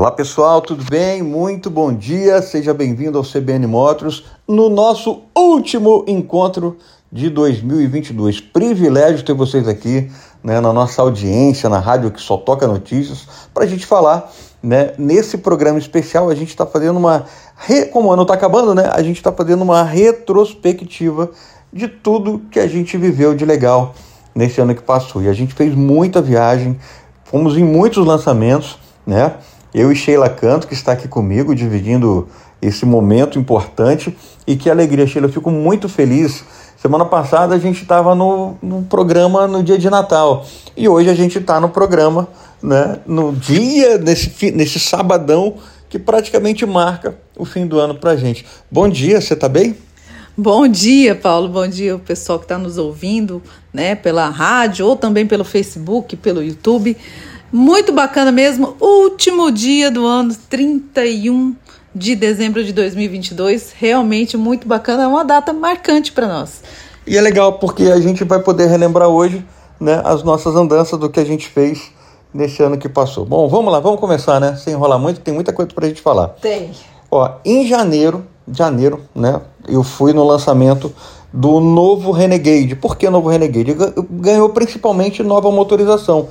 Olá pessoal, tudo bem? Muito bom dia, seja bem-vindo ao CBN Motors no nosso último encontro de 2022. Privilégio ter vocês aqui né, na nossa audiência, na rádio que só toca notícias, para a gente falar. Né, nesse programa especial, a gente está fazendo uma. Re... Como o ano está acabando, né? A gente está fazendo uma retrospectiva de tudo que a gente viveu de legal nesse ano que passou. E a gente fez muita viagem, fomos em muitos lançamentos, né? Eu e Sheila Canto, que está aqui comigo, dividindo esse momento importante. E que alegria, Sheila. Eu fico muito feliz. Semana passada a gente estava no, no programa no dia de Natal. E hoje a gente está no programa, né? No dia, nesse, nesse sabadão, que praticamente marca o fim do ano para gente. Bom dia, você está bem? Bom dia, Paulo. Bom dia, o pessoal que está nos ouvindo, né, pela rádio ou também pelo Facebook, pelo YouTube. Muito bacana mesmo. Último dia do ano, 31 de dezembro de 2022. Realmente muito bacana. É uma data marcante para nós. E é legal porque a gente vai poder relembrar hoje né, as nossas andanças do que a gente fez nesse ano que passou. Bom, vamos lá, vamos começar, né? Sem enrolar muito, tem muita coisa para a gente falar. Tem. Ó, em janeiro, janeiro, né? Eu fui no lançamento do novo Renegade. Por que novo Renegade? Ganhou principalmente nova motorização.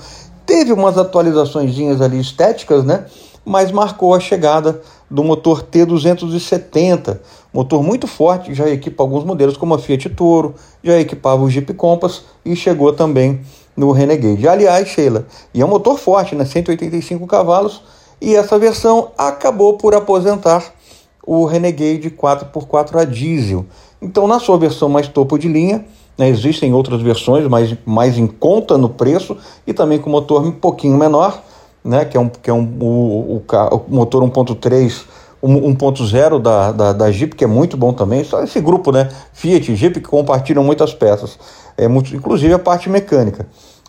Teve umas atualizações ali estéticas, né? Mas marcou a chegada do motor T270, motor muito forte, já equipa alguns modelos como a Fiat Toro, já equipava o Jeep Compass e chegou também no Renegade. Aliás, Sheila, e é um motor forte, né? 185 cavalos, e essa versão acabou por aposentar o Renegade 4x4 a diesel. Então, na sua versão mais topo de linha, né? Existem outras versões mais, mais em conta no preço e também com motor um pouquinho menor, né? que é, um, que é um, o, o, o motor 1.3 1.0 da, da, da Jeep, que é muito bom também. Só esse grupo, né? Fiat e Jeep, que compartilham muitas peças, é muito, inclusive a parte mecânica.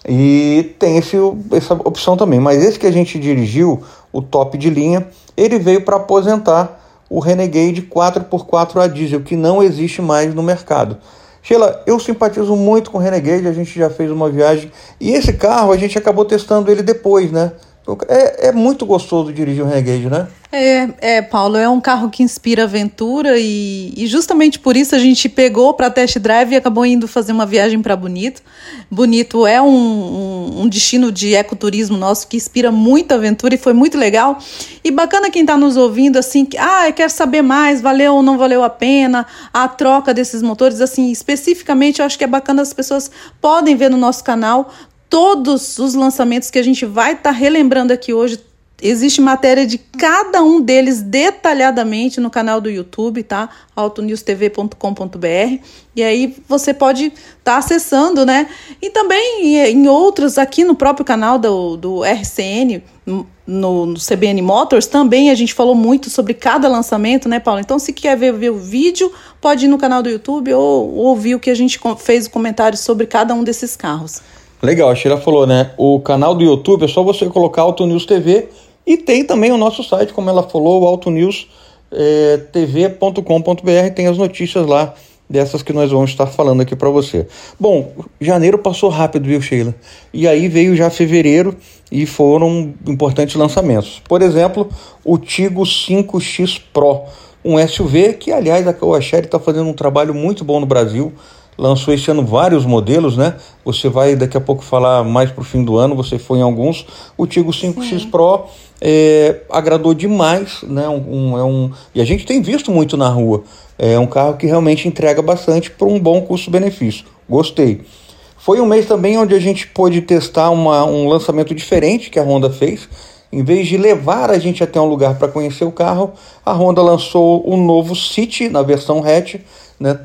E tem esse, essa opção também. Mas esse que a gente dirigiu, o top de linha, ele veio para aposentar o Renegade 4x4 a diesel, que não existe mais no mercado. Sheila, eu simpatizo muito com o Renegade, a gente já fez uma viagem. E esse carro a gente acabou testando ele depois, né? É, é muito gostoso dirigir o Renegade, né? É, é, Paulo, é um carro que inspira aventura e, e justamente por isso a gente pegou para test drive e acabou indo fazer uma viagem para Bonito. Bonito é um, um, um, destino de ecoturismo nosso que inspira muita aventura e foi muito legal. E bacana quem está nos ouvindo, assim, que, ah, quer saber mais, valeu ou não valeu a pena a troca desses motores, assim, especificamente eu acho que é bacana as pessoas podem ver no nosso canal todos os lançamentos que a gente vai estar tá relembrando aqui hoje Existe matéria de cada um deles detalhadamente no canal do YouTube, tá? autonewstv.com.br. E aí você pode estar tá acessando, né? E também em outros, aqui no próprio canal do, do RCN, no, no, CBN Motors, também a gente falou muito sobre cada lançamento, né, Paulo? Então, se quer ver, ver o vídeo, pode ir no canal do YouTube ou, ou ouvir o que a gente fez o comentário sobre cada um desses carros. Legal, a Sheila falou, né? O canal do YouTube é só você colocar Auto News TV e tem também o nosso site, como ela falou, o autonewstv.com.br, é, tem as notícias lá dessas que nós vamos estar falando aqui para você. Bom, janeiro passou rápido, viu, Sheila? E aí veio já fevereiro e foram importantes lançamentos. Por exemplo, o Tigo 5X Pro, um SUV que, aliás, a Kawasaki está fazendo um trabalho muito bom no Brasil lançou esse ano vários modelos, né? Você vai daqui a pouco falar mais para o fim do ano, você foi em alguns. O Tigo 5X Sim. Pro é, agradou demais, né? Um, um, é um, e a gente tem visto muito na rua. É um carro que realmente entrega bastante por um bom custo-benefício. Gostei. Foi um mês também onde a gente pôde testar uma, um lançamento diferente que a Honda fez. Em vez de levar a gente até um lugar para conhecer o carro, a Honda lançou o novo City na versão hatch, né?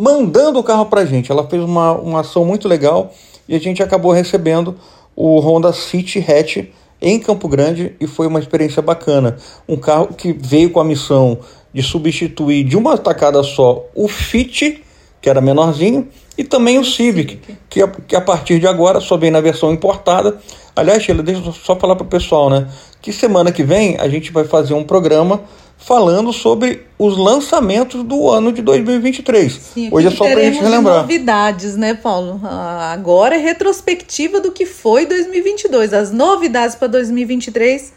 Mandando o carro para a gente. Ela fez uma, uma ação muito legal e a gente acabou recebendo o Honda City Hatch em Campo Grande e foi uma experiência bacana. Um carro que veio com a missão de substituir de uma tacada só o Fit, que era menorzinho, e também o Civic, que a, que a partir de agora só vem na versão importada. Aliás, Sheila, deixa eu só falar para o pessoal, né? Que semana que vem a gente vai fazer um programa falando sobre os lançamentos do ano de 2023. Sim, Hoje é só para a gente relembrar. novidades, né, Paulo? Ah, agora é retrospectiva do que foi 2022. As novidades para 2023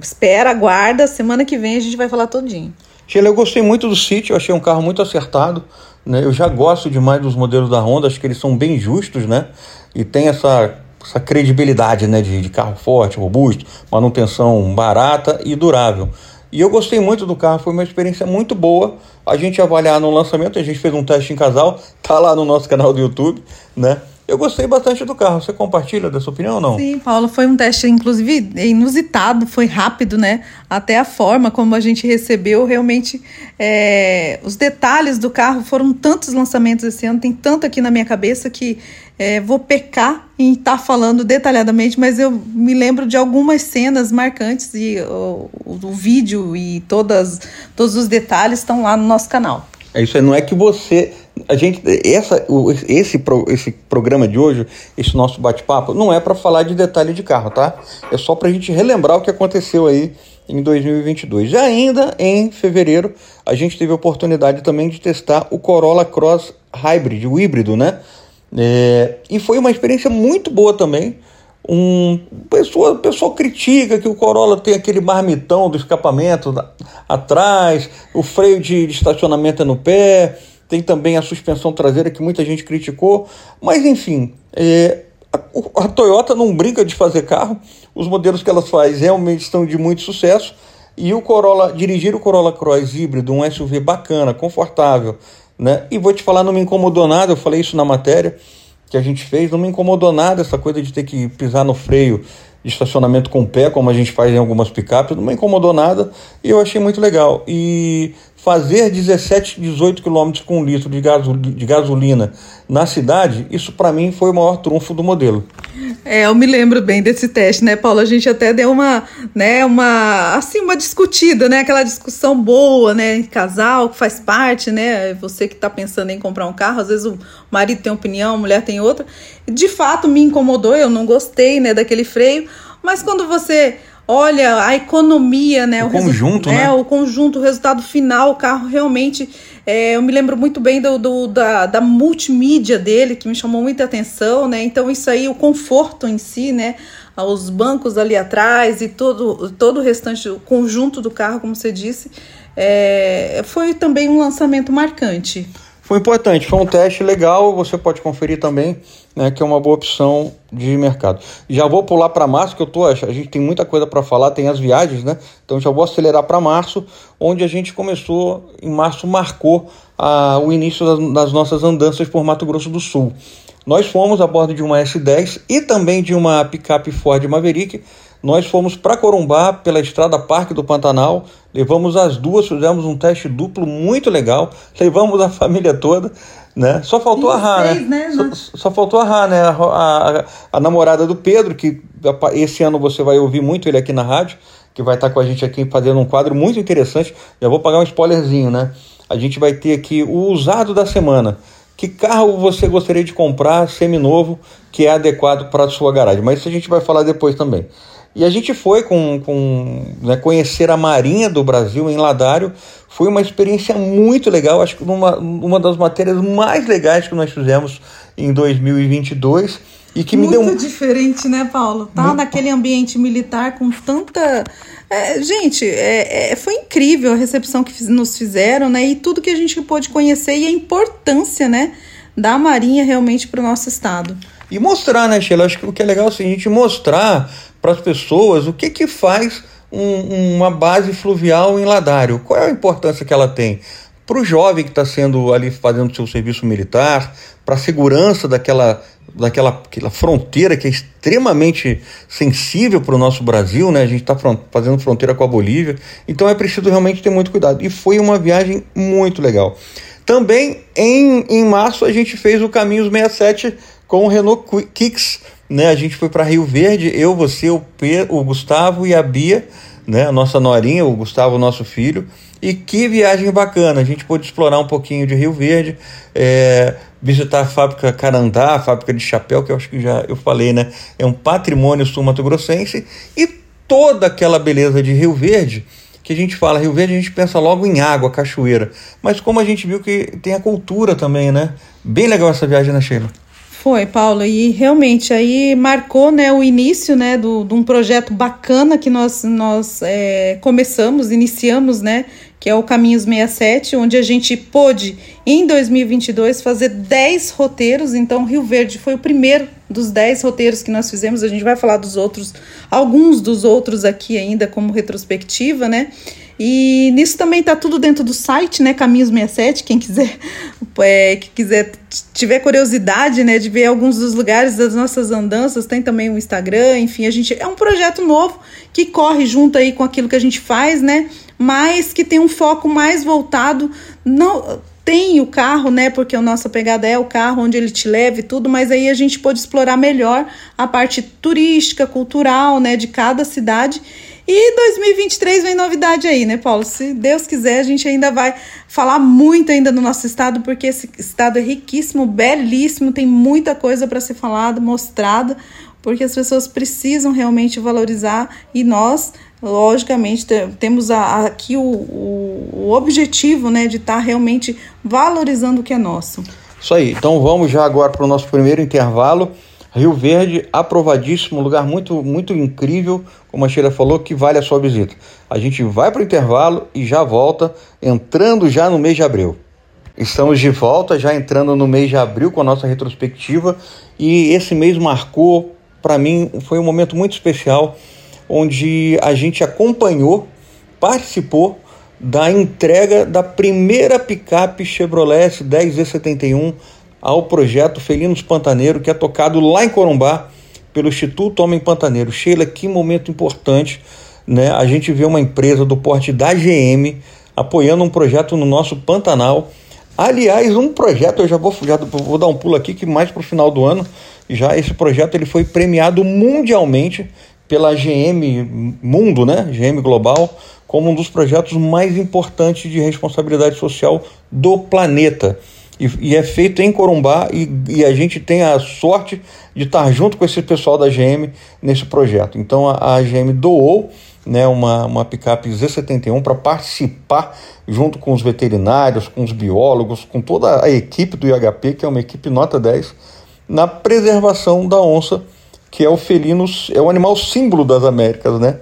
espera, aguarda, semana que vem a gente vai falar todinho. Sheila, eu gostei muito do City, eu achei um carro muito acertado. Né? Eu já gosto demais dos modelos da Honda, acho que eles são bem justos, né? E tem essa, essa credibilidade né? de, de carro forte, robusto, manutenção barata e durável. E eu gostei muito do carro, foi uma experiência muito boa. A gente avaliar no lançamento, a gente fez um teste em casal, tá lá no nosso canal do YouTube, né? Eu gostei bastante do carro. Você compartilha dessa opinião ou não? Sim, Paulo, foi um teste, inclusive, inusitado, foi rápido, né? Até a forma como a gente recebeu, realmente, é, os detalhes do carro foram tantos lançamentos esse ano, tem tanto aqui na minha cabeça que é, vou pecar em estar tá falando detalhadamente, mas eu me lembro de algumas cenas marcantes e o, o, o vídeo e todas, todos os detalhes estão lá no nosso canal. É isso aí, não é que você a gente essa esse esse programa de hoje esse nosso bate-papo não é para falar de detalhe de carro tá? É só para a gente relembrar o que aconteceu aí em 2022 e ainda em fevereiro a gente teve a oportunidade também de testar o Corolla Cross Hybrid o híbrido né? É, e foi uma experiência muito boa também. Um pessoa, pessoal critica que o Corolla tem aquele marmitão do escapamento atrás, o freio de, de estacionamento é no pé, tem também a suspensão traseira que muita gente criticou, mas enfim, é, a, a, Toyota não brinca de fazer carro, os modelos que ela faz realmente estão de muito sucesso e o Corolla, dirigir o Corolla Cross híbrido, um SUV bacana, confortável, né? E vou te falar, não me incomodou nada, eu falei isso na matéria que a gente fez, não me incomodou nada essa coisa de ter que pisar no freio de estacionamento com o pé, como a gente faz em algumas picapes, não me incomodou nada e eu achei muito legal. E fazer 17, 18 quilômetros com um litro de, de gasolina na cidade, isso para mim foi o maior trunfo do modelo. É, eu me lembro bem desse teste, né, Paulo? A gente até deu uma, né, uma, assim, uma discutida, né, aquela discussão boa, né, casal, que faz parte, né, você que está pensando em comprar um carro, às vezes o marido tem opinião, a mulher tem outra. De fato, me incomodou, eu não gostei, né, daquele freio, mas quando você olha a economia, né? O, o conjunto, né? É, o conjunto, o resultado final, o carro realmente. É, eu me lembro muito bem do, do, da, da multimídia dele, que me chamou muita atenção, né? Então, isso aí, o conforto em si, né? Os bancos ali atrás e todo, todo o restante, o conjunto do carro, como você disse, é, foi também um lançamento marcante. Foi importante, foi um teste legal, você pode conferir também, né, que é uma boa opção de mercado. Já vou pular para março, que eu tô, a gente tem muita coisa para falar, tem as viagens, né? Então já vou acelerar para março, onde a gente começou, em março marcou a, o início das, das nossas andanças por Mato Grosso do Sul. Nós fomos a bordo de uma S10 e também de uma picape Ford Maverick nós fomos para Corumbá pela estrada Parque do Pantanal, levamos as duas, fizemos um teste duplo muito legal, levamos a família toda, né? Só faltou a Rá, né? né? Só, só, faltou a Rá, né? A, a, a, namorada do Pedro, que esse ano você vai ouvir muito ele aqui na rádio, que vai estar com a gente aqui fazendo um quadro muito interessante. Já vou pagar um spoilerzinho, né? A gente vai ter aqui o usado da semana. Que carro você gostaria de comprar seminovo que é adequado para a sua garagem? Mas isso a gente vai falar depois também. E a gente foi com, com né, conhecer a Marinha do Brasil em Ladário. Foi uma experiência muito legal, acho que uma, uma das matérias mais legais que nós fizemos em 2022 e que muito me deu muito diferente, né, Paulo? Tá muito... naquele ambiente militar com tanta é, gente, é, é, foi incrível a recepção que nos fizeram, né? E tudo que a gente pôde conhecer e a importância, né, da Marinha realmente para o nosso estado. E mostrar, né, Sheila? Acho que o que é legal é assim, a gente mostrar para as pessoas o que, que faz um, uma base fluvial em Ladário. Qual é a importância que ela tem? Para o jovem que está sendo ali fazendo seu serviço militar, para a segurança daquela, daquela aquela fronteira que é extremamente sensível para o nosso Brasil, né? A gente está fazendo fronteira com a Bolívia, então é preciso realmente ter muito cuidado. E foi uma viagem muito legal. Também em, em março a gente fez o Caminhos 67 com o Renault Kicks né? A gente foi para Rio Verde, eu, você, o, Pedro, o Gustavo e a Bia, né? A nossa norinha, o Gustavo, nosso filho. E que viagem bacana! A gente pôde explorar um pouquinho de Rio Verde, é, visitar a fábrica Carandá, a fábrica de chapéu, que eu acho que já eu falei, né? É um patrimônio sul-mato-grossense. E toda aquela beleza de Rio Verde, que a gente fala Rio Verde, a gente pensa logo em água, cachoeira. Mas como a gente viu que tem a cultura também, né? Bem legal essa viagem, né, Sheila? Foi, Paulo, e realmente aí marcou né, o início né, do, de um projeto bacana que nós, nós é, começamos, iniciamos, né, que é o Caminhos 67, onde a gente pôde, em 2022, fazer 10 roteiros. Então, Rio Verde foi o primeiro dos 10 roteiros que nós fizemos. A gente vai falar dos outros, alguns dos outros aqui ainda como retrospectiva, né? E nisso também tá tudo dentro do site, né? Caminhos 67, quem quiser, é, que quiser tiver curiosidade, né, de ver alguns dos lugares das nossas andanças, tem também o Instagram, enfim, a gente é um projeto novo que corre junto aí com aquilo que a gente faz, né? Mas que tem um foco mais voltado não tem o carro, né? Porque a nossa pegada é o carro, onde ele te leva e tudo, mas aí a gente pode explorar melhor a parte turística, cultural, né, de cada cidade e 2023 vem novidade aí, né, Paulo? Se Deus quiser, a gente ainda vai falar muito ainda do nosso estado, porque esse estado é riquíssimo, belíssimo, tem muita coisa para ser falada, mostrada, porque as pessoas precisam realmente valorizar e nós, logicamente, temos aqui o, o, o objetivo, né, de estar tá realmente valorizando o que é nosso. Isso aí. Então vamos já agora para o nosso primeiro intervalo. Rio Verde, aprovadíssimo, lugar muito, muito incrível, como a Sheila falou, que vale a sua visita. A gente vai para o intervalo e já volta, entrando já no mês de abril. Estamos de volta, já entrando no mês de abril com a nossa retrospectiva, e esse mês marcou, para mim, foi um momento muito especial, onde a gente acompanhou, participou da entrega da primeira picape Chevrolet S10E71 ao projeto Felinos Pantaneiro, que é tocado lá em Corumbá pelo Instituto Homem Pantaneiro. Sheila, que momento importante, né? A gente vê uma empresa do porte da GM apoiando um projeto no nosso Pantanal. Aliás, um projeto, eu já vou, já vou dar um pulo aqui, que mais para o final do ano, já esse projeto ele foi premiado mundialmente pela GM Mundo, né? GM Global, como um dos projetos mais importantes de responsabilidade social do planeta. E, e, é feito em Corumbá e, e, a gente tem a sorte de estar junto com esse pessoal da GM nesse projeto. Então a, a GM doou né, uma, uma picape Z71 para participar junto com os veterinários, com os biólogos, com toda a equipe do IHP, que é uma equipe nota 10, na preservação da onça, que é o felino, é o animal símbolo das Américas, né?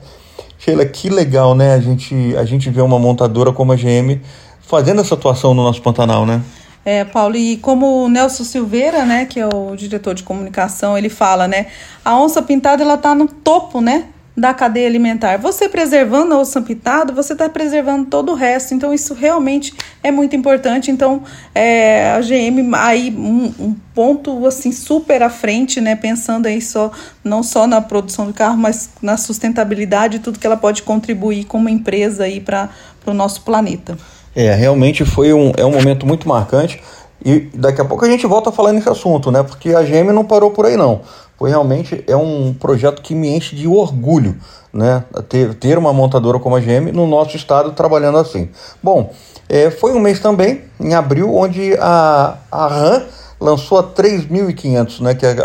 Sheila, que legal, né? A gente, a gente vê uma montadora como a GM fazendo essa atuação no nosso Pantanal, né? É, Paulo, e como o Nelson Silveira, né, que é o diretor de comunicação, ele fala, né, a onça pintada ela tá no topo, né, da cadeia alimentar. Você preservando a onça pintada, você está preservando todo o resto. Então isso realmente é muito importante. Então é, a GM aí um, um, ponto assim super à frente, né, pensando aí só não só na produção do carro, mas na sustentabilidade e tudo que ela pode contribuir como empresa aí para o nosso planeta. É, realmente foi um, é um momento muito marcante. E daqui a pouco a gente volta a falar nesse assunto, né? Porque a GM não parou por aí, não. Foi realmente é um projeto que me enche de orgulho, né? Ter, ter uma montadora como a GM no nosso estado trabalhando assim. Bom, é, foi um mês também, em abril, onde a, a RAM lançou a 3.500, né? Que é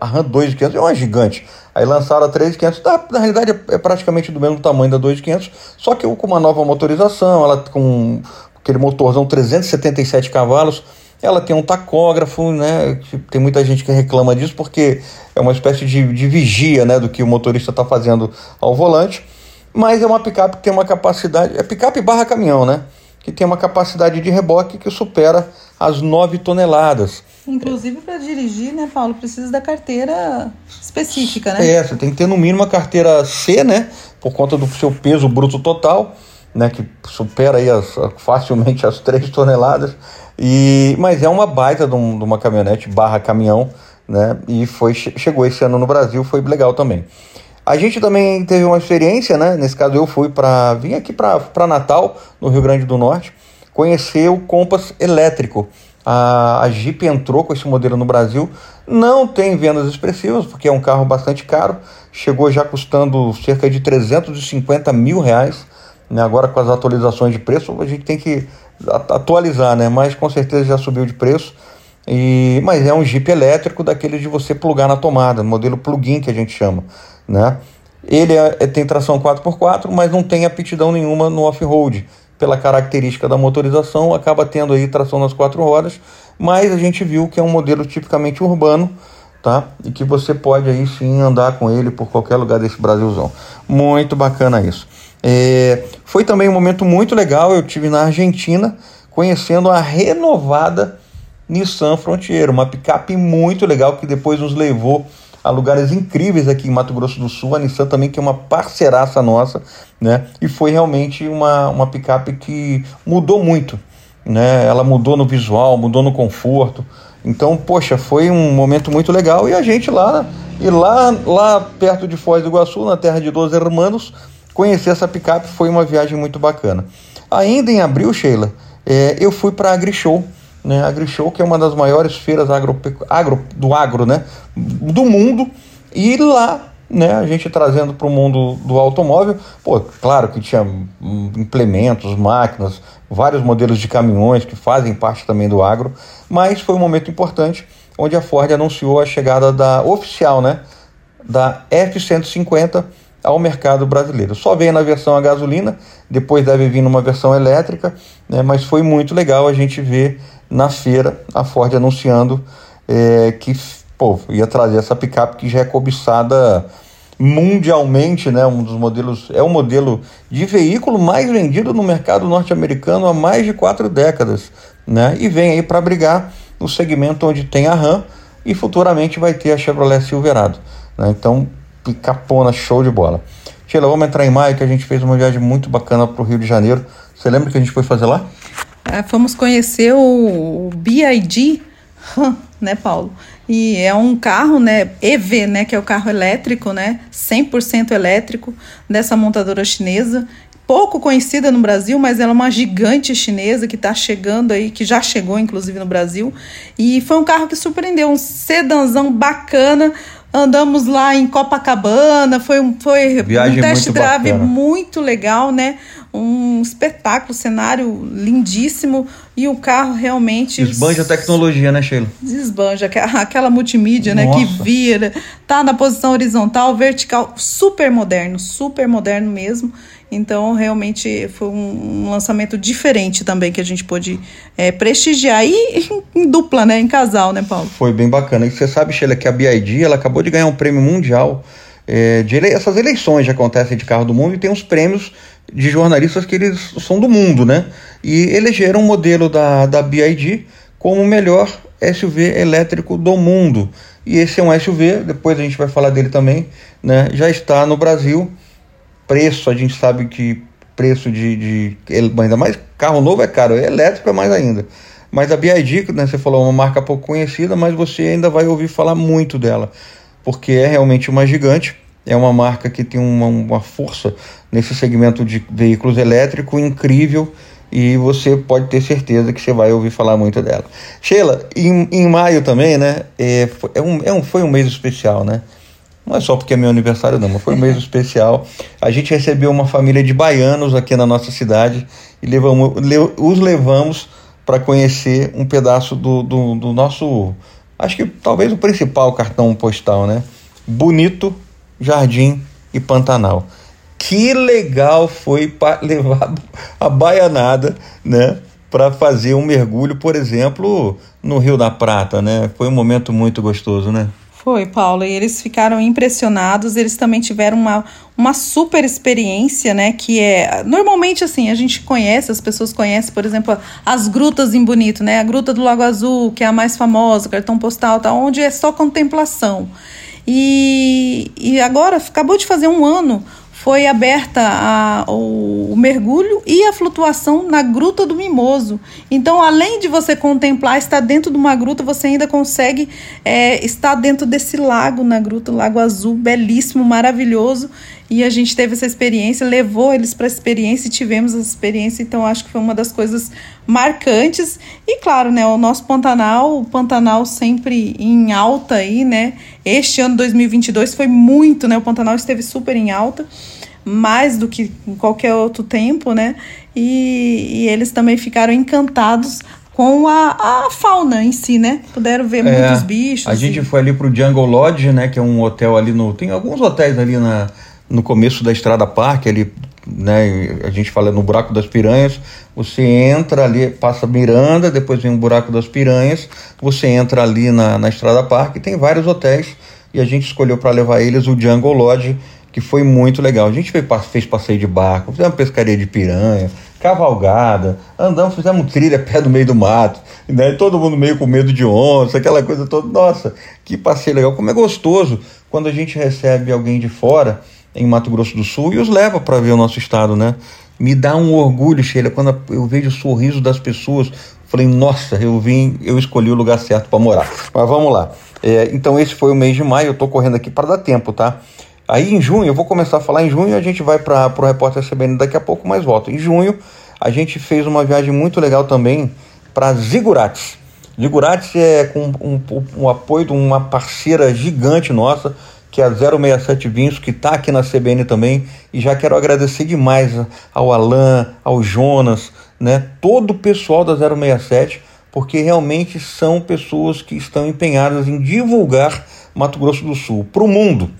a, RAM 2.500 é uma gigante. Aí lançaram a 3.500, na, na realidade é, é praticamente do mesmo tamanho da 2.500, só que com uma nova motorização, ela com aquele motorzão 377 cavalos, ela tem um tacógrafo, né? Tem muita gente que reclama disso porque é uma espécie de, de vigia, né, do que o motorista está fazendo ao volante. Mas é uma picape que tem uma capacidade, é picape barra caminhão, né? Que tem uma capacidade de reboque que supera as 9 toneladas. Inclusive, para dirigir, né, Paulo, precisa da carteira específica, né? É, você tem que ter no mínimo a carteira C, né? Por conta do seu peso bruto total, né? Que supera aí as, facilmente as 3 toneladas. E, mas é uma baita de, um, de uma caminhonete barra caminhão, né? E foi, chegou esse ano no Brasil, foi legal também. A gente também teve uma experiência, né? Nesse caso eu fui para vim aqui para Natal, no Rio Grande do Norte, conhecer o Compass elétrico. A, a Jeep entrou com esse modelo no Brasil, não tem vendas expressivas, porque é um carro bastante caro, chegou já custando cerca de 350 mil reais. Né? Agora com as atualizações de preço, a gente tem que atualizar, né? mas com certeza já subiu de preço. E, mas é um Jeep elétrico daquele de você plugar na tomada, modelo plug-in que a gente chama né? Ele é, é tem tração 4x4, mas não tem aptidão nenhuma no off-road. Pela característica da motorização, acaba tendo aí tração nas quatro rodas, mas a gente viu que é um modelo tipicamente urbano, tá? E que você pode aí sim andar com ele por qualquer lugar desse Brasilzão. Muito bacana isso. É, foi também um momento muito legal. Eu tive na Argentina conhecendo a renovada Nissan Frontier, uma picape muito legal que depois nos levou a lugares incríveis aqui em Mato Grosso do Sul. A Nissan também que é uma parceiraça nossa, né? E foi realmente uma, uma picape que mudou muito, né? Ela mudou no visual, mudou no conforto. Então, poxa, foi um momento muito legal e a gente lá e lá lá perto de Foz do Iguaçu, na terra de Dois Hermanos, conhecer essa picape foi uma viagem muito bacana. Ainda em abril, Sheila, é, eu fui para a AgriShow, né? AgriShow que é uma das maiores feiras agro, do agro, né? Do mundo. E lá, né? A gente trazendo para o mundo do automóvel, pô, claro que tinha implementos, máquinas, vários modelos de caminhões que fazem parte também do agro, mas foi um momento importante onde a Ford anunciou a chegada da oficial, né? Da F-150 ao mercado brasileiro. Só veio na versão a gasolina, depois deve vir numa versão elétrica, né, mas foi muito legal a gente ver na feira a Ford anunciando é, que pô, ia trazer essa picape que já é cobiçada mundialmente, né, um dos modelos, é o modelo de veículo mais vendido no mercado norte-americano há mais de quatro décadas, né, e vem aí para brigar no segmento onde tem a Ram e futuramente vai ter a Chevrolet Silverado. Né, então picapona, show de bola. Sheila, vamos entrar em maio, que a gente fez uma viagem muito bacana para o Rio de Janeiro. Você lembra que a gente foi fazer lá? É, fomos conhecer o, BID, né, Paulo? E é um carro, né, EV, né, que é o carro elétrico, né, 100% elétrico dessa montadora chinesa, pouco conhecida no Brasil, mas ela é uma gigante chinesa que está chegando aí, que já chegou inclusive no Brasil. E foi um carro que surpreendeu, um sedanzão bacana, Andamos lá em Copacabana, foi um, foi Viagem um test drive bacana. muito legal, né? Um espetáculo, cenário lindíssimo e o carro realmente. Desbanja a tecnologia, né, Sheila? Desbanja, aquela multimídia, né? Que Nossa. vira, tá na posição horizontal, vertical, super moderno, super moderno mesmo. Então, realmente foi um, um lançamento diferente também que a gente pôde é, prestigiar. E em, dupla, né? Em casal, né, Paulo? Foi bem bacana. E você sabe, Sheila, que a BID ela acabou de ganhar um prêmio mundial. É, de ele... Essas eleições já acontecem de carro do mundo e tem uns prêmios de jornalistas que eles são do mundo, né? E elegeram o modelo da, da BID como o melhor SUV elétrico do mundo. E esse é um SUV, depois a gente vai falar dele também, né? Já está no Brasil. Preço, a gente sabe que preço de, de ainda mais carro novo é caro, elétrico é mais ainda. Mas a BID, né, você falou, é uma marca pouco conhecida, mas você ainda vai ouvir falar muito dela, porque é realmente uma gigante, é uma marca que tem uma, uma força nesse segmento de veículos elétricos incrível e você pode ter certeza que você vai ouvir falar muito dela. Sheila, em, em maio também, né, é, é um, é um, foi um mês especial, né? Não é só porque é meu aniversário, não, mas foi um mês especial. A gente recebeu uma família de baianos aqui na nossa cidade e levamos, os levamos para conhecer um pedaço do, do, do, nosso, acho que talvez o principal cartão postal, né? Bonito, Jardim e Pantanal. Que legal foi levar a baianada, né? Para fazer um mergulho, por exemplo, no Rio da Prata, né? Foi um momento muito gostoso, né? Foi, Paulo, e eles ficaram impressionados, eles também tiveram uma, uma super experiência, né, que é, normalmente assim, a gente conhece, as pessoas conhecem, por exemplo, as grutas em Bonito, né, a Gruta do Lago Azul, que é a mais famosa, cartão postal, tá, onde é só contemplação. E, e agora, acabou de fazer um ano, foi aberta a, o, o, mergulho e a flutuação na Gruta do Mimoso. Então, além de você contemplar estar dentro de uma gruta, você ainda consegue é, estar dentro desse lago, na gruta, Lago Azul, belíssimo, maravilhoso. E a gente teve essa experiência, levou eles para a experiência e tivemos essa experiência. Então, acho que foi uma das coisas marcantes. E, claro, né, o nosso Pantanal, o Pantanal sempre em alta aí, né? Este ano 2022 foi muito, né? O Pantanal esteve super em alta mais do que em qualquer outro tempo, né? E, e eles também ficaram encantados com a, a fauna em si, né? Puderam ver é, muitos bichos. A gente foi ali pro Jungle Lodge, né? Que é um hotel ali no. Tem alguns hotéis ali na, no começo da Estrada Parque, ali né? A gente fala no buraco das piranhas, você entra ali, passa Miranda, depois vem o buraco das piranhas, você entra ali na, na Estrada Parque, tem vários hotéis e a gente escolheu para levar eles o Jungle Lodge, que foi muito legal. A gente fez, passeio de barco, fizemos pescaria de piranha, cavalgada, andamos, fizemos trilha pé do meio do mato, né? todo mundo meio com medo de onça, aquela coisa toda. Nossa, que passeio legal. Como é gostoso quando a gente recebe alguém de fora em Mato Grosso do Sul e os leva para ver o nosso estado, né? Me dá um orgulho, Sheila, quando eu vejo o sorriso das pessoas. Falei, nossa, eu vim, eu escolhi o lugar certo para morar. Mas vamos lá. É, então esse foi o mês de maio, eu tô correndo aqui para dar tempo, tá? Aí em junho, eu vou começar a falar em junho, a gente vai para o repórter CBN daqui a pouco, mas volta. Em junho, a gente fez uma viagem muito legal também para Zigurates. Zigurates é com um, um, um, apoio de uma parceira gigante nossa, que é a 067 Vinhos, que está aqui na CBN também. E já quero agradecer demais ao Alan, ao Jonas, né, todo o pessoal da 067, porque realmente são pessoas que estão empenhadas em divulgar Mato Grosso do Sul para o mundo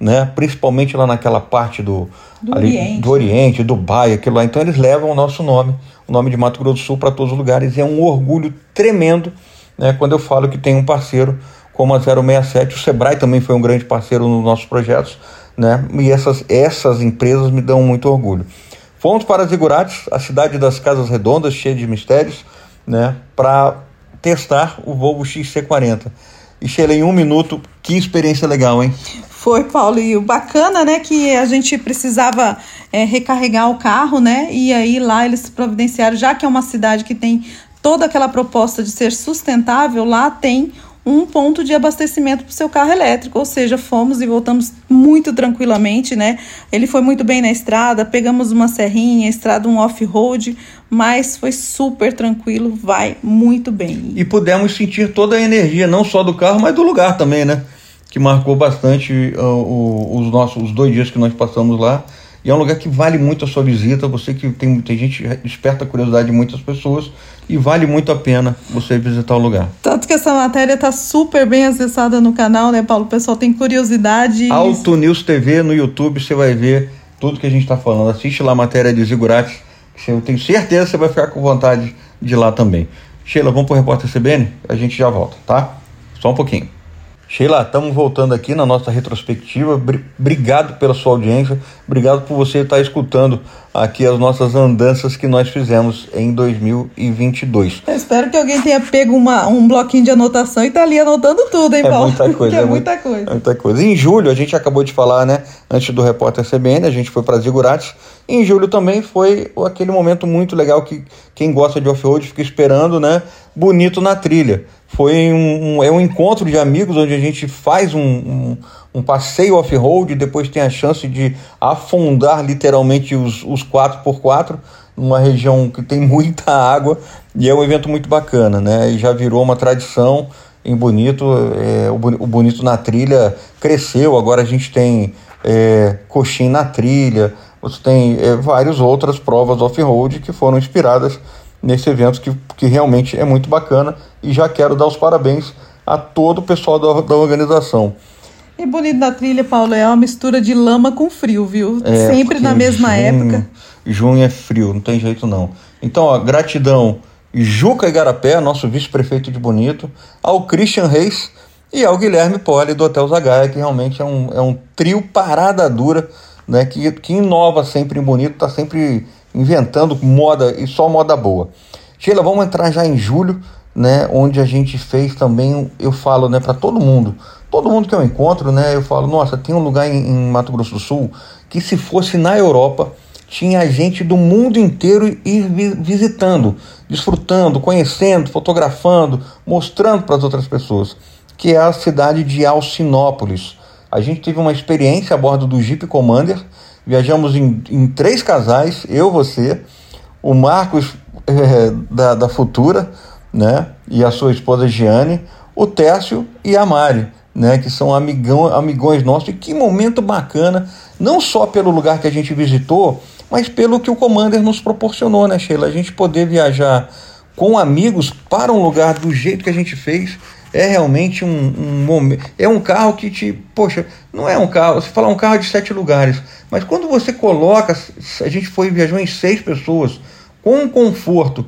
né? principalmente lá naquela parte do, do, ali, Oriente. do Oriente, Dubai, aquilo lá. Então eles levam o nosso nome, o nome de Mato Grosso do Sul para todos os lugares e é um orgulho tremendo né? quando eu falo que tem um parceiro como a 067. O Sebrae também foi um grande parceiro nos nossos projetos né? e essas, essas empresas me dão muito orgulho. Fomos para Zigurates, a cidade das Casas Redondas, cheia de mistérios, né? para testar o Volvo XC40. E Sheila, em um minuto, que experiência legal, hein? Foi, Paulo, e o bacana, né, que a gente precisava é, recarregar o carro, né, e aí lá eles providenciaram, já que é uma cidade que tem toda aquela proposta de ser sustentável, lá tem um ponto de abastecimento para o seu carro elétrico, ou seja, fomos e voltamos muito tranquilamente, né? Ele foi muito bem na estrada, pegamos uma serrinha, estrada um off-road, mas foi super tranquilo, vai muito bem. E pudemos sentir toda a energia, não só do carro, mas do lugar também, né? Que marcou bastante uh, os nossos os dois dias que nós passamos lá. E é um lugar que vale muito a sua visita. Você que tem, tem gente desperta a curiosidade de muitas pessoas e vale muito a pena você visitar o lugar. Tanto que essa matéria está super bem acessada no canal, né, Paulo? O pessoal tem curiosidade. Alto News TV no YouTube, você vai ver tudo que a gente está falando. Assiste lá a matéria de Zigurates, que eu tenho certeza que você vai ficar com vontade de ir lá também. Sheila, vamos para o Repórter CBN? A gente já volta, tá? Só um pouquinho. Sheila, estamos voltando aqui na nossa retrospectiva. Obrigado pela sua audiência, obrigado por você estar escutando aqui as nossas andanças que nós fizemos em 2022. Eu espero que alguém tenha pego uma, um bloquinho de anotação e tá ali anotando tudo, hein, é Paulo? Muita coisa, é, é muita muita coisa. É muita coisa. Em julho, a gente acabou de falar, né? Antes do repórter CBN, a gente foi para Zigurates. Em julho também foi aquele momento muito legal que quem gosta de off-road fica esperando, né? Bonito na trilha foi um, um, é um encontro de amigos onde a gente faz um, um, um passeio off-road, depois tem a chance de afundar literalmente os, os 4x4 numa região que tem muita água e é um evento muito bacana, né? E já virou uma tradição em Bonito, é, o, Bonito na trilha cresceu, agora a gente tem é, coxinha na trilha, você tem é, várias outras provas off-road que foram inspiradas nesse evento que, que realmente é muito bacana e já quero dar os parabéns a todo o pessoal da, da organização. E bonito da trilha, Paulo, é uma mistura de lama com frio, viu? É, Sempre na mesma junho, época. Junho é frio, não tem jeito não. Então, ó, gratidão Juca Igarapé, nosso vice-prefeito de Bonito, ao Christian Reis e ao Guilherme Poli do Hotel Zagaia, que realmente é um, é um trio parada dura, né, que, que inova sempre em Bonito, está sempre inventando moda e só moda boa. Sheila, vamos entrar já em julho, né, onde a gente fez também, eu falo, né, para todo mundo, todo mundo que eu encontro, né, eu falo, nossa, tem um lugar em, em Mato Grosso do Sul que se fosse na Europa tinha gente do mundo inteiro ir visitando, desfrutando, conhecendo, fotografando, mostrando para as outras pessoas, que é a cidade de Alcinópolis. A gente teve uma experiência a bordo do Jeep Commander, viajamos em, em três casais, eu, você, o Marcos é, da, da Futura, né, e a sua esposa Giane, o Técio e a Mari, né, que são amigão, amigões nossos, e que momento bacana, não só pelo lugar que a gente visitou, mas pelo que o Commander nos proporcionou, né, Sheila? A gente poder viajar com amigos para um lugar do jeito que a gente fez é realmente um, um momento. É um carro que te. Poxa, não é um carro. Você fala um carro de sete lugares. Mas quando você coloca. A gente foi viajou em seis pessoas, com conforto,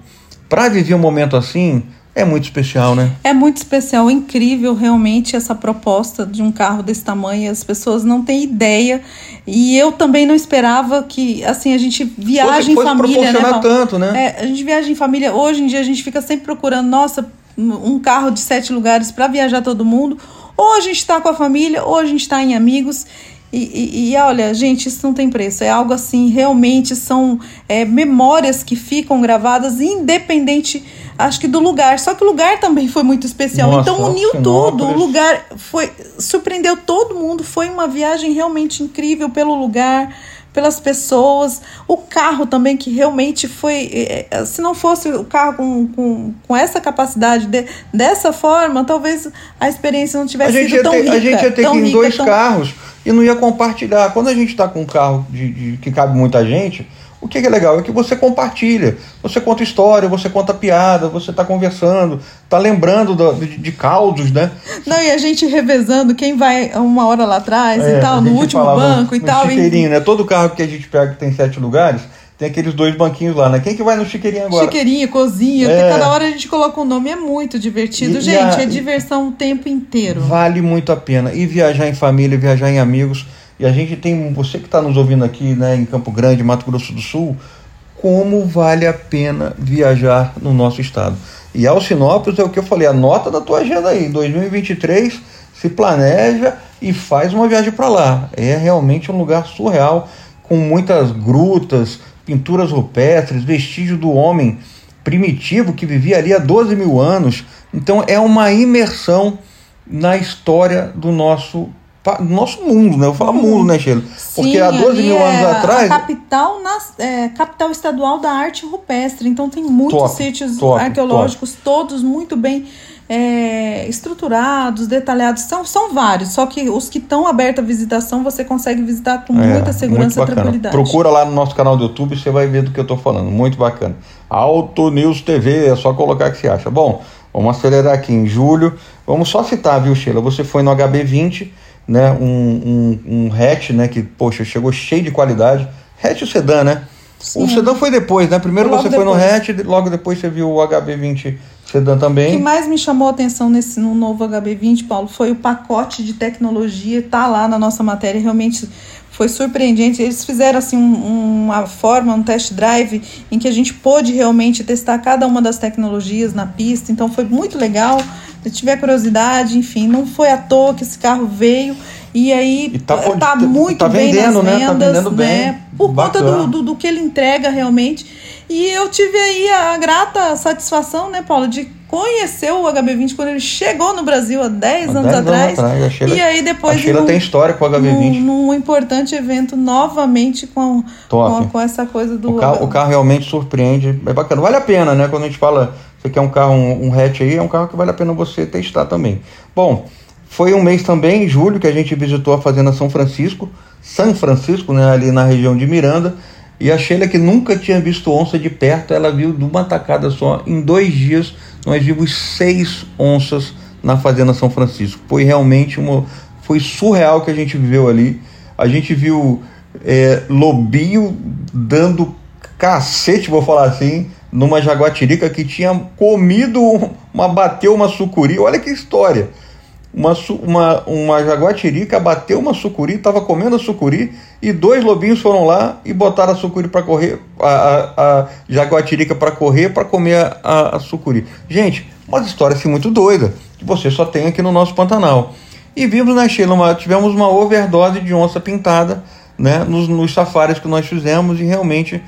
para viver um momento assim. É muito especial, né? É muito especial, incrível realmente essa proposta de um carro desse tamanho. As pessoas não têm ideia. E eu também não esperava que, assim, a gente viaja em família, né? tanto, né? É, a gente viaja em família. Hoje em dia a gente fica sempre procurando, nossa, um carro de sete lugares para viajar todo mundo. Ou a gente está com a família, ou a gente está em amigos. E, e, e, olha, gente, isso não tem preço. É algo assim, realmente são é, memórias que ficam gravadas, independente, acho que do lugar. Só que o lugar também foi muito especial. Nossa, então uniu tudo. O lugar foi. surpreendeu todo mundo. Foi uma viagem realmente incrível pelo lugar pelas pessoas, o carro também, que realmente foi. Eh, eh, se não fosse o carro com, com, com essa capacidade, de, dessa forma, talvez a experiência não tivesse sido tão ter, rica. A gente ia ter que ir em dois tão... carros e não ia compartilhar. Quando a gente está com um carro de, de, que cabe muita gente o que é legal é que você compartilha, você conta história, você conta piada, você está conversando, está lembrando do, de, de causos, né? Não, e a gente revezando quem vai uma hora lá atrás é, e tal, no último banco no, e no tal. Chiqueirinho, e... né? Todo carro que a gente pega que tem sete lugares, tem aqueles dois banquinhos lá, né? Quem que vai no chiqueirinho agora? Chiqueirinho, cozinha, é. cada hora a gente coloca um nome, é muito divertido. E, gente, e a, é diversão o tempo inteiro. Vale muito a pena. E viajar em família, viajar em amigos e a gente tem, você que está nos ouvindo aqui né, em Campo Grande, Mato Grosso do Sul, como vale a pena viajar no nosso estado. E Alcinópolis é o que eu falei, anota na tua agenda aí, 2023 se planeja e faz uma viagem para lá. É realmente um lugar surreal, com muitas grutas, pinturas rupestres, vestígio do homem primitivo que vivia ali há 12 mil anos. Então é uma imersão na história do nosso nosso mundo, né? Eu falo mundo, né, Sheila? Porque há 12 mil anos é atrás. A capital, nas, é, capital estadual da arte rupestre. Então tem muitos top, sítios top, arqueológicos, top. todos muito bem é, estruturados, detalhados. São, são vários, só que os que estão abertos à visitação você consegue visitar com é, muita segurança e tranquilidade. Procura lá no nosso canal do YouTube, você vai ver do que eu estou falando. Muito bacana. Auto News TV, é só colocar que você acha. Bom, vamos acelerar aqui em julho. Vamos só citar, viu, Sheila? Você foi no HB20 né, um, um, um hatch, né, que, poxa, chegou cheio de qualidade. Hatch o sedã, né? Sim. O sedã foi depois, né? Primeiro você depois. foi no hatch, logo depois você viu o HB20 sedã também. O que mais me chamou a atenção nesse no novo HB20, Paulo, foi o pacote de tecnologia, tá lá na nossa matéria, realmente foi surpreendente. Eles fizeram assim um, uma forma, um test drive em que a gente pôde realmente testar cada uma das tecnologias na pista. Então foi muito legal se tiver curiosidade, enfim, não foi à toa que esse carro veio e aí está tá, tá muito tá bem vendendo, nas vendas, né? Tá vendendo né? bem. Por Bacana. conta do, do, do, que ele entrega realmente. E eu tive aí a grata satisfação, né, Paula, de conhecer o HB20 quando ele chegou no Brasil há 10 há anos 10 atrás. atrás. Sheila, e aí depois. A Sheila tem história com o HB20. Num, num importante evento novamente com, com, com, essa coisa do. O carro, o carro realmente surpreende. É bacana. Vale a pena, né? Quando a gente fala você quer um carro, um, um hatch aí, é um carro que vale a pena você testar também. Bom, foi um mês também, em julho, que a gente visitou a Fazenda São Francisco, São Francisco, né, ali na região de Miranda, e a Sheila, que nunca tinha visto onça de perto, ela viu de uma tacada só. Em dois dias, nós vimos seis onças na Fazenda São Francisco. Foi realmente uma. Foi surreal que a gente viveu ali. A gente viu é, lobinho dando cacete, vou falar assim, numa jaguatirica que tinha comido uma bateu uma sucuri. Olha que história. Uma, uma, uma jaguatirica bateu uma sucuri, estava comendo a sucuri e dois lobinhos foram lá e botaram a sucuri para correr, a, a, a jaguatirica para correr para comer a, a, a, sucuri. Gente, uma história assim muito doida que você só tem aqui no nosso Pantanal. E vimos na Sheila, uma, tivemos uma overdose de onça pintada né, nos, nos safaris que nós fizemos e realmente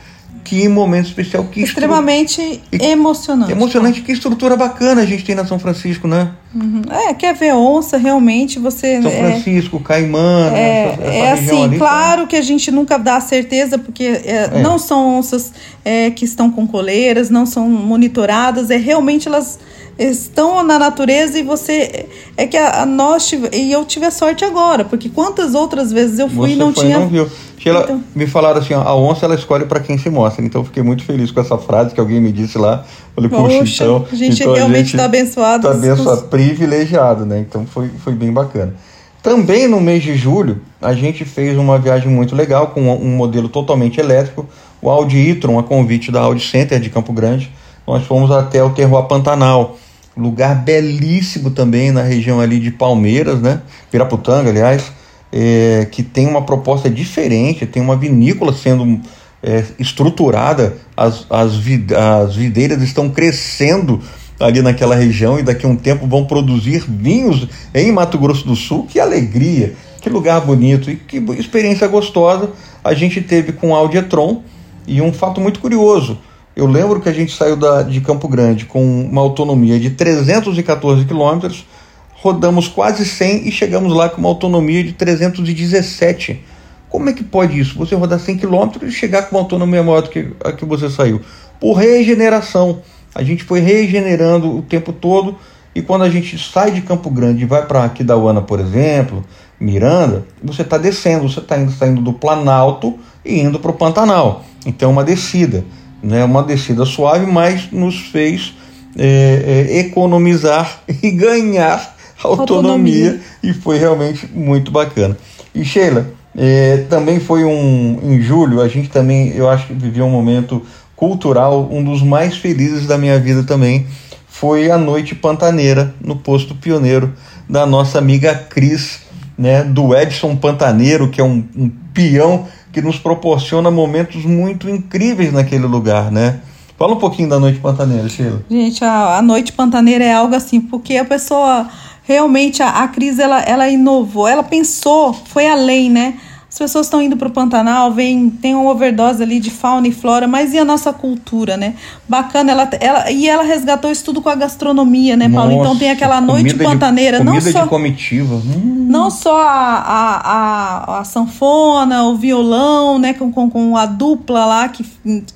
que momento especial. Que Extremamente estru... emocionante. Emocionante, que estrutura bacana a gente tem na São Francisco, né? Uhum. É, quer ver onça, realmente você. São é, Francisco, Caimã. É, essa, essa é assim, ali, claro tá? que a gente nunca dá certeza, porque é, é. não são onças é, que estão com coleiras, não são monitoradas, é realmente elas estão na natureza e você é que a, a nós tive, e eu tive a sorte agora porque quantas outras vezes eu fui você e não foi, tinha não viu. Sheila, então... me falaram assim, ó, a onça ela escolhe para quem se mostra. Então fiquei muito feliz com essa frase que alguém me disse lá. Falei, Poxa, então, a gente então realmente está abençoado. Está abençoado, privilegiado, né? Então foi, foi bem bacana. Também no mês de julho, a gente fez uma viagem muito legal com um modelo totalmente elétrico, o Audi e-tron, a convite da Audi Center de Campo Grande. Nós fomos até o Terroir Pantanal, lugar belíssimo também na região ali de Palmeiras, né? Piraputanga, aliás, é, que tem uma proposta diferente, tem uma vinícola sendo é, estruturada, as, as, vid as videiras estão crescendo ali naquela região e daqui a um tempo vão produzir vinhos em Mato Grosso do Sul. Que alegria, que lugar bonito e que experiência gostosa a gente teve com o Audietron. E um fato muito curioso, eu lembro que a gente saiu da, de Campo Grande com uma autonomia de 314 quilômetros, rodamos quase 100 e chegamos lá com uma autonomia de 317. Como é que pode isso? Você rodar 100 quilômetros e chegar com uma autonomia maior do que a que você saiu? Por regeneração. A gente foi regenerando o tempo todo e quando a gente sai de Campo Grande e vai para Aquidauana, por exemplo, Miranda, você está descendo, você está indo, saindo do Planalto e indo para o Pantanal. Então, é uma descida né, uma descida suave, mas nos fez é, é, economizar e ganhar autonomia, autonomia, e foi realmente muito bacana. E Sheila, é, também foi um em julho, a gente também, eu acho que viveu um momento cultural, um dos mais felizes da minha vida também, foi a noite pantaneira no posto pioneiro da nossa amiga Cris, né, do Edson Pantaneiro, que é um, um peão que nos proporciona momentos muito incríveis naquele lugar, né? Fala um pouquinho da Noite Pantaneira, Sheila. Gente, a, a Noite Pantaneira é algo assim, porque a pessoa realmente a, a Cris ela, ela inovou, ela pensou, foi além, né? As pessoas estão indo para o Pantanal, vem, tem uma overdose ali de fauna e flora, mas e a nossa cultura, né? Bacana, ela, ela e ela resgatou isso tudo com a gastronomia, né, Paulo? Nossa, então tem aquela noite pantaneira, de, não só de comitiva, hum. não só a, a, a, a, sanfona, o violão, né, com, com, com, a dupla lá que,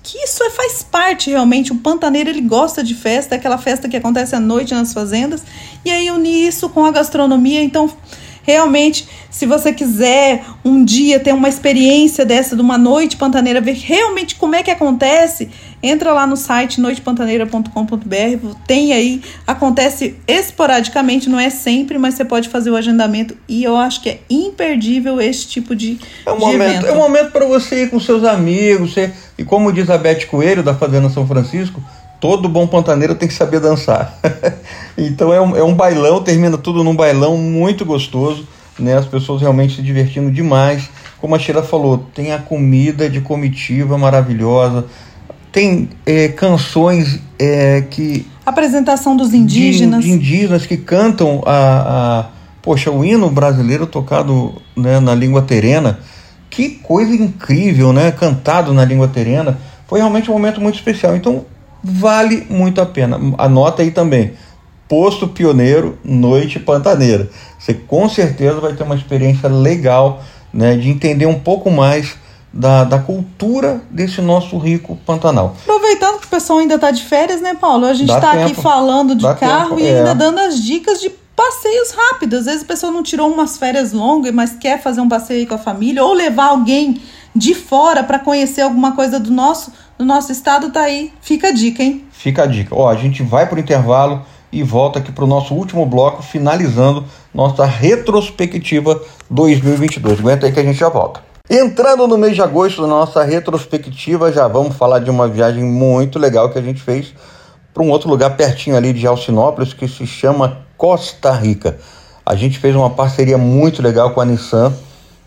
que isso é, faz parte realmente. O pantaneiro ele gosta de festa, é aquela festa que acontece à noite nas fazendas e aí unir isso com a gastronomia, então Realmente, se você quiser um dia ter uma experiência dessa de uma noite pantaneira, ver realmente como é que acontece, entra lá no site noitepantaneira.com.br, tem aí, acontece esporadicamente, não é sempre, mas você pode fazer o agendamento e eu acho que é imperdível esse tipo de, é um de momento, evento. É um momento para você ir com seus amigos, você, e como diz a Beth Coelho da Fazenda São Francisco, todo bom pantaneiro tem que saber dançar. então é um, é um bailão, termina tudo num bailão muito gostoso, né? As pessoas realmente se divertindo demais. Como a Sheila falou, tem a comida de comitiva maravilhosa, tem é, canções é, que. Apresentação dos indígenas. De, de indígenas que cantam a, a, Poxa, o hino brasileiro tocado né, na língua terena. Que coisa incrível, né? Cantado na língua terena. Foi realmente um momento muito especial. Então, vale muito a pena. Anota aí também. Posto Pioneiro, Noite Pantaneira. Você com certeza vai ter uma experiência legal né, de entender um pouco mais da, da cultura desse nosso rico Pantanal. Aproveitando que o pessoal ainda está de férias, né, Paulo? A gente está aqui falando de carro tempo, e é. ainda dando as dicas de passeios rápidos. Às vezes a pessoa não tirou umas férias longas, mas quer fazer um passeio com a família ou levar alguém de fora para conhecer alguma coisa do nosso no nosso estado tá aí. Fica a dica, hein? Fica a dica. Ó, a gente vai pro intervalo e volta aqui pro nosso último bloco, finalizando nossa retrospectiva 2022. Aguenta aí que a gente já volta. Entrando no mês de agosto, nossa retrospectiva, já vamos falar de uma viagem muito legal que a gente fez para um outro lugar pertinho ali de Alcinópolis que se chama Costa Rica. A gente fez uma parceria muito legal com a Nissan,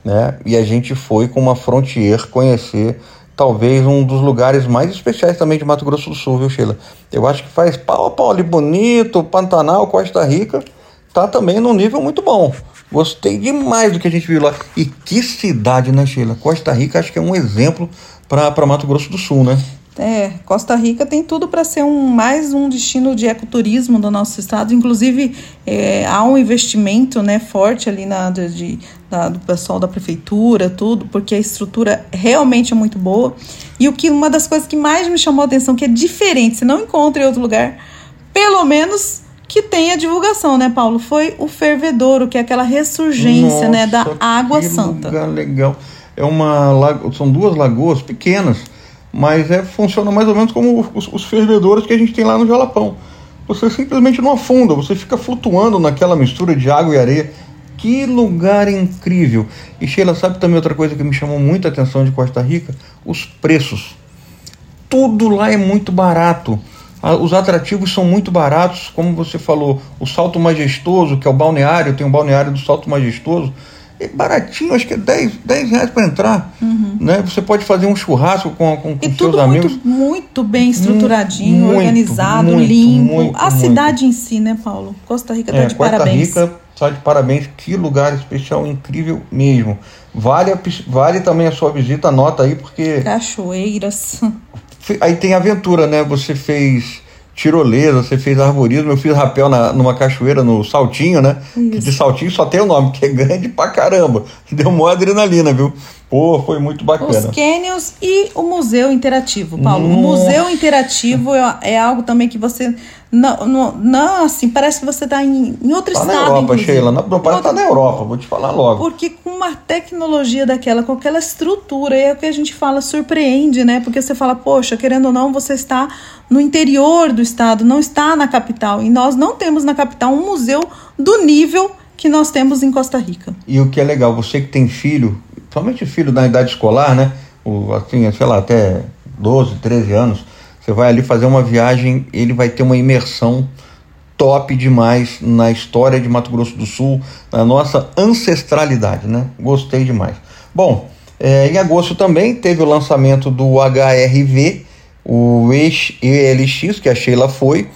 né? E a gente foi com uma Frontier conhecer talvez um dos lugares mais especiais também de Mato Grosso do Sul, viu, Sheila? Eu acho que faz pau a pau ali bonito, Pantanal, Costa Rica, tá também num nível muito bom. Gostei demais do que a gente viu lá. E que cidade, né, Sheila? Costa Rica acho que é um exemplo para Mato Grosso do Sul, né? É, Costa Rica tem tudo para ser um, mais um destino de ecoturismo do nosso estado. Inclusive, é, há um investimento né, forte ali na, de, da, do pessoal da prefeitura, tudo, porque a estrutura realmente é muito boa. E o que uma das coisas que mais me chamou a atenção, que é diferente, você não encontra em outro lugar, pelo menos que tem a divulgação, né, Paulo? Foi o fervedouro, que é aquela ressurgência, Nossa, né, da água santa. Lugar legal. é uma são duas lagoas pequenas, mas é, funciona mais ou menos como os, os fervedores que a gente tem lá no Jalapão. Você simplesmente não afunda, você fica flutuando naquela mistura de água e areia. Que lugar incrível! E Sheila, sabe também outra coisa que me chamou muita atenção de Costa Rica? Os preços. Tudo lá é muito barato. Os atrativos são muito baratos, como você falou, o Salto Majestoso, que é o balneário, tem um balneário do Salto Majestoso, é baratinho, acho que é 10, 10 reais para entrar. Uhum. Né? Você pode fazer um churrasco com, com, com seus amigos. Muito, muito bem estruturadinho, muito, organizado, muito, limpo. Muito, a cidade em si, né, Paulo? Costa Rica está é, de Costa parabéns. Rica está de parabéns. Que lugar especial, incrível mesmo. Vale, a, vale também a sua visita, anota aí, porque. Cachoeiras. Aí tem aventura, né? Você fez tirolesa, você fez arborismo, eu fiz rapel na, numa cachoeira no Saltinho, né? Que de Saltinho só tem o nome, que é grande pra caramba. Deu uma adrenalina, viu? Pô, foi muito bacana. Os canyons e o museu interativo, Paulo. Nossa. O museu interativo é, é, algo também que você não, não, não assim, parece que você está em, em outro tá estado. Na Europa, inclusive. Sheila. Não, não parece estar tá na Europa, vou te falar logo. Porque com uma tecnologia daquela, com aquela estrutura, é o que a gente fala, surpreende, né? Porque você fala, poxa, querendo ou não, você está no interior do estado, não está na capital. E nós não temos na capital um museu do nível que nós temos em Costa Rica. E o que é legal, você que tem filho, somente filho da idade escolar, né? O, assim, sei lá, até 12, 13 anos, você vai ali fazer uma viagem, ele vai ter uma imersão top demais na história de Mato Grosso do Sul, na nossa ancestralidade, né? Gostei demais. Bom, é, em agosto também teve o lançamento do HRV, o ELX, que a Sheila foi,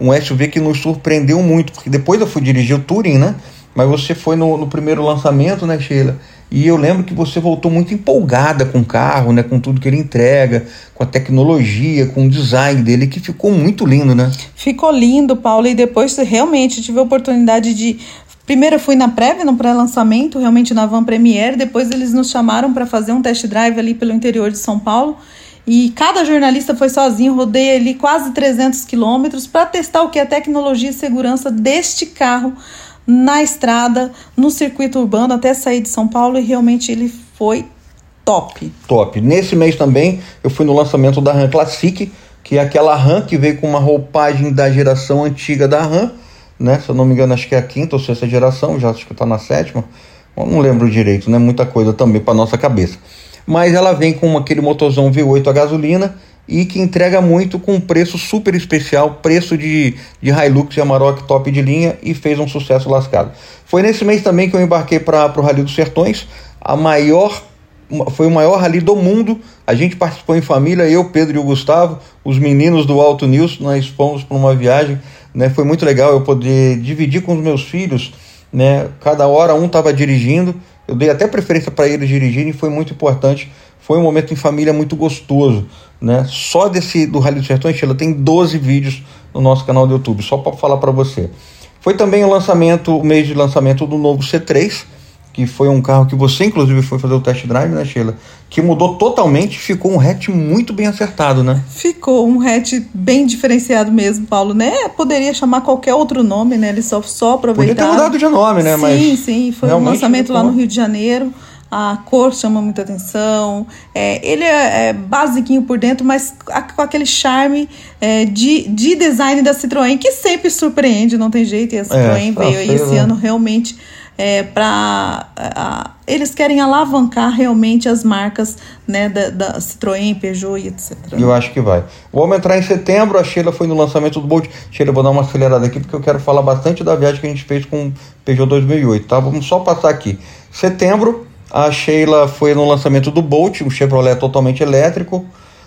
um SUV que nos surpreendeu muito, porque depois eu fui dirigir o Touring, né? Mas você foi no, no primeiro lançamento, né, Sheila? E eu lembro que você voltou muito empolgada com o carro, né, com tudo que ele entrega, com a tecnologia, com o design dele, que ficou muito lindo, né? Ficou lindo, Paulo, e depois realmente tive a oportunidade de Primeiro eu fui na prévia, no pré-lançamento, realmente na Van Premiere, depois eles nos chamaram para fazer um test drive ali pelo interior de São Paulo. E cada jornalista foi sozinho, rodei ali quase 300 quilômetros para testar o que é a tecnologia e segurança deste carro na estrada, no circuito urbano, até sair de São Paulo e realmente ele foi top. Top. Nesse mês também eu fui no lançamento da RAM Classic, que é aquela RAM que veio com uma roupagem da geração antiga da RAM, né? Se eu não me engano, acho que é a quinta ou sexta geração, já acho que está na sétima. Eu não lembro direito, né? Muita coisa também para nossa cabeça. Mas ela vem com aquele motorzão V8 a gasolina e que entrega muito com preço super especial, preço de, de Hilux e Amarok top de linha e fez um sucesso lascado. Foi nesse mês também que eu embarquei para o Rally dos Sertões, a maior foi o maior rally do mundo. A gente participou em família, eu, Pedro e o Gustavo, os meninos do Alto News, nós fomos para uma viagem, né? Foi muito legal eu poder dividir com os meus filhos, né? Cada hora um estava dirigindo, eu dei até preferência para eles dirigirem, foi muito importante. Foi um momento em família muito gostoso, né? Só desse do Rally do Sertões, Sheila, tem 12 vídeos no nosso canal do YouTube, só para falar para você. Foi também o lançamento, o mês de lançamento do novo C3, que foi um carro que você inclusive foi fazer o test drive, né, Sheila? Que mudou totalmente, ficou um hatch muito bem acertado, né? Ficou um hatch bem diferenciado mesmo, Paulo, né? Poderia chamar qualquer outro nome, né? Ele só só aproveitar. Podia ter mudado de nome, né? Sim, Mas sim, foi um lançamento lá no Rio de Janeiro a cor chama muita atenção. É, ele é, é basiquinho por dentro, mas com aquele charme é, de, de design da Citroën, que sempre surpreende, não tem jeito. E a é, Citroën veio aí esse ano realmente é, para. eles querem alavancar realmente as marcas né, da, da, Citroën, Peugeot e etc. Eu acho que vai. Vamos entrar em setembro. A Sheila foi no lançamento do Bolt. Sheila, vou dar uma acelerada aqui porque eu quero falar bastante da viagem que a gente fez com o Peugeot 2008, tá? Vamos só passar aqui. Setembro, a Sheila foi no lançamento do Bolt, um Chevrolet totalmente elétrico.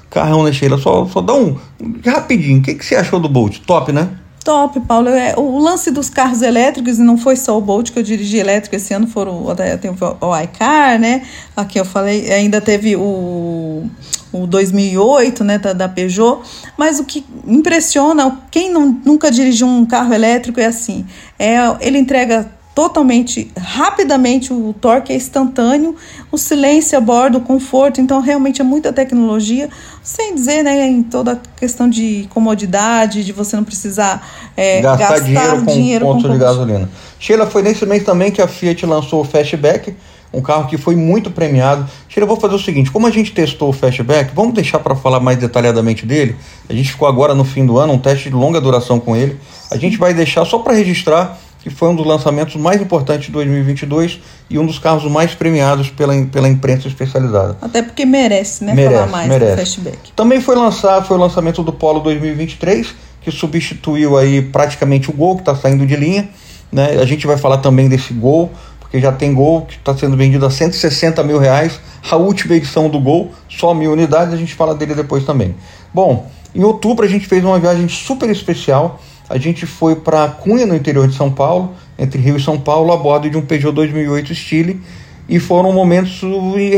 Carrão, né, Sheila? Só, só dá um. Rapidinho, o que, que você achou do Bolt? Top, né? Top, Paulo. É, o lance dos carros elétricos, e não foi só o Bolt que eu dirigi elétrico esse ano, foram tem o iCar, né? Aqui eu falei, ainda teve o, o 2008, né, da, da Peugeot. Mas o que impressiona, quem não, nunca dirigiu um carro elétrico é assim, é, ele entrega totalmente rapidamente, o torque é instantâneo, o silêncio a bordo, o conforto, então realmente é muita tecnologia, sem dizer né, em toda a questão de comodidade, de você não precisar é, gastar, gastar, dinheiro com dinheiro ponto com de gasolina. Sheila, foi nesse mês também que a Fiat lançou o Fastback, um carro que foi muito premiado. Sheila, eu vou fazer o seguinte: como a gente testou o Fastback, vamos deixar para falar mais detalhadamente dele. A gente ficou agora no fim do ano, um teste de longa duração com ele. A gente vai deixar só para registrar que foi um dos lançamentos mais importantes de 2022 e um dos carros mais premiados pela, pela imprensa especializada. Até porque merece, né? Merece, falar mais merece. do Fastback. Também foi lançado, foi o lançamento do Polo 2023, que substituiu aí praticamente o Gol, que está saindo de linha. Né? A gente vai falar também desse Gol, porque já tem Gol que está sendo vendido a 160 mil reais. A última edição do Gol, só mil unidades, a gente fala dele depois também. Bom, em outubro a gente fez uma viagem super especial a gente foi para Cunha, no interior de São Paulo, entre Rio e São Paulo, a bordo de um Peugeot 2008 Stile. E foram momentos,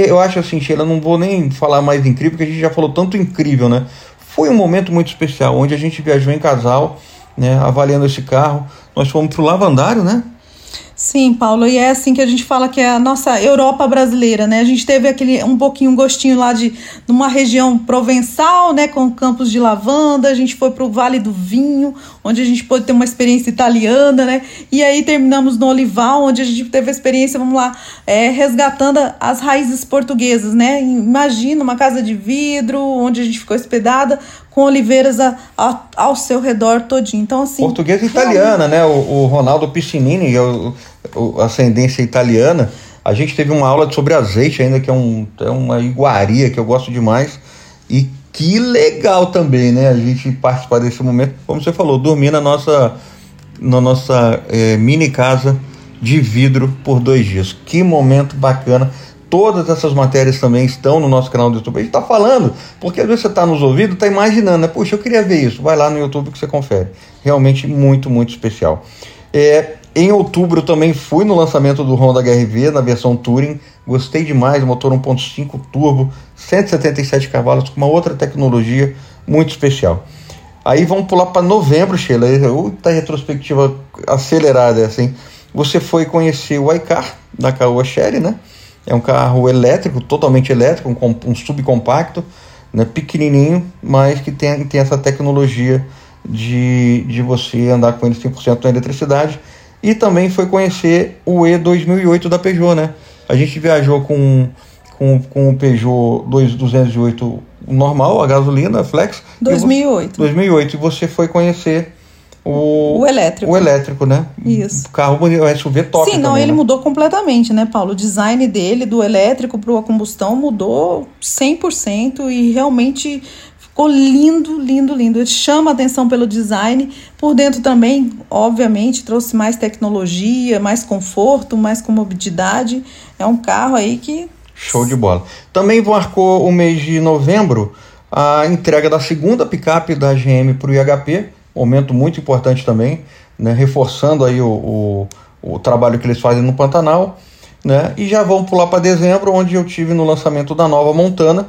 eu acho assim, Sheila, não vou nem falar mais incrível, porque a gente já falou tanto incrível, né? Foi um momento muito especial, onde a gente viajou em casal, né, avaliando esse carro. Nós fomos para o Lavandário, né? Sim, Paulo, e é assim que a gente fala que é a nossa Europa brasileira, né? A gente teve aquele um pouquinho um gostinho lá de numa região provençal, né, com campos de lavanda, a gente foi para o Vale do Vinho, onde a gente pôde ter uma experiência italiana, né? E aí terminamos no Olival, onde a gente teve a experiência, vamos lá, é, resgatando as raízes portuguesas, né? Imagina uma casa de vidro, onde a gente ficou hospedada com oliveiras a, a, ao seu redor todinho. Então, assim. Portuguesa e italiana, né? O, o Ronaldo Piscinini, o, ascendência italiana. A gente teve uma aula sobre azeite ainda, que é, um, é uma iguaria que eu gosto demais. E que legal também, né? A gente participar desse momento, como você falou, dormir na nossa, na nossa é, mini casa de vidro por dois dias. Que momento bacana. Todas essas matérias também estão no nosso canal do YouTube. A gente está falando, porque às vezes você está nos ouvidos, está imaginando, né? Puxa, eu queria ver isso. Vai lá no YouTube que você confere. Realmente muito, muito especial. É, em outubro também fui no lançamento do Honda HRV na versão Touring. Gostei demais, motor 1.5 turbo, 177 cavalos, com uma outra tecnologia muito especial. Aí vamos pular para novembro, Sheila. Outra retrospectiva acelerada, assim. Você foi conhecer o iCar da Caoa Sherry, né? É um carro elétrico, totalmente elétrico, um, um subcompacto, né, pequenininho, mas que tem, tem essa tecnologia de, de você andar com ele 100% na eletricidade. E também foi conhecer o E2008 da Peugeot, né? A gente viajou com, com, com o Peugeot 208 normal, a gasolina, a flex. 2008. 2008. E você foi conhecer o, o elétrico. O elétrico, né? Isso. O carro bonito, o SUV top. Sim, não, também, ele né? mudou completamente, né, Paulo? O design dele, do elétrico para a combustão, mudou 100% e realmente ficou lindo, lindo, lindo. Ele chama atenção pelo design. Por dentro também, obviamente, trouxe mais tecnologia, mais conforto, mais comodidade. É um carro aí que. Show de bola. Também marcou o mês de novembro a entrega da segunda picape da GM para o IHP momento muito importante também, né, reforçando aí o, o, o, trabalho que eles fazem no Pantanal, né, e já vamos pular para dezembro, onde eu tive no lançamento da nova Montana,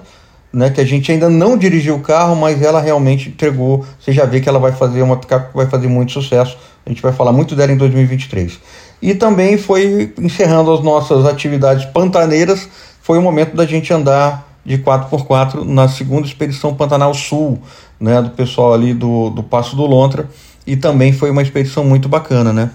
né, que a gente ainda não dirigiu o carro, mas ela realmente entregou, você já vê que ela vai fazer uma picape vai fazer muito sucesso, a gente vai falar muito dela em 2023. E também foi encerrando as nossas atividades pantaneiras, foi o momento da gente andar de 4x4 na segunda expedição Pantanal Sul, né, do pessoal ali do, do Passo do Lontra, e também foi uma expedição muito bacana, né?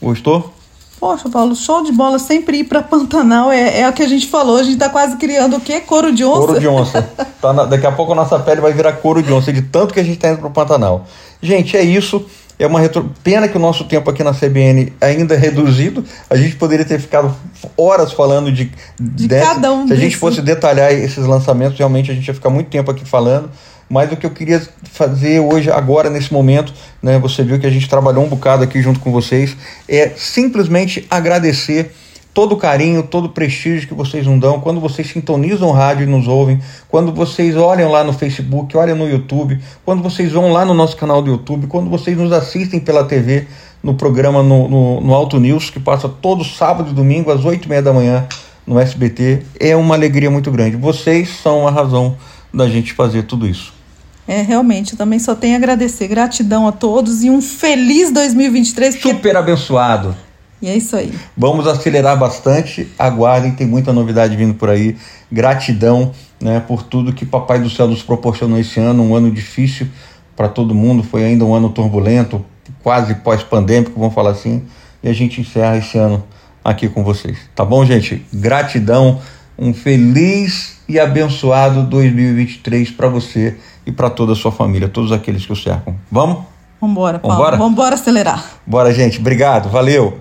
Gostou? Poxa, Paulo, show de bola, sempre ir para Pantanal é, é o que a gente falou. A gente está quase criando o quê? Couro de onça? Couro de onça. tá na, daqui a pouco a nossa pele vai virar couro de onça, de tanto que a gente está indo para o Pantanal. Gente, é isso. É uma retro... Pena que o nosso tempo aqui na CBN ainda é reduzido. A gente poderia ter ficado horas falando de, de dessa... cada um. Se a gente fosse detalhar esses lançamentos, realmente a gente ia ficar muito tempo aqui falando. Mas o que eu queria fazer hoje, agora, nesse momento, né, você viu que a gente trabalhou um bocado aqui junto com vocês, é simplesmente agradecer todo o carinho, todo o prestígio que vocês nos dão, quando vocês sintonizam o rádio e nos ouvem, quando vocês olham lá no Facebook, olham no YouTube, quando vocês vão lá no nosso canal do YouTube, quando vocês nos assistem pela TV, no programa no, no, no Alto News, que passa todo sábado e domingo às oito e meia da manhã no SBT, é uma alegria muito grande. Vocês são a razão da gente fazer tudo isso. É, realmente, eu também só tenho a agradecer. Gratidão a todos e um feliz 2023. Super abençoado. E é isso aí. Vamos acelerar bastante. Aguardem, tem muita novidade vindo por aí. Gratidão né, por tudo que Papai do Céu nos proporcionou esse ano. Um ano difícil para todo mundo. Foi ainda um ano turbulento, quase pós-pandêmico, vamos falar assim. E a gente encerra esse ano aqui com vocês. Tá bom, gente? Gratidão, um feliz e abençoado 2023 para você e para toda a sua família, todos aqueles que o cercam. Vamos? Vambora, Paulo. Vambora? Vambora acelerar. Bora, gente. Obrigado. Valeu.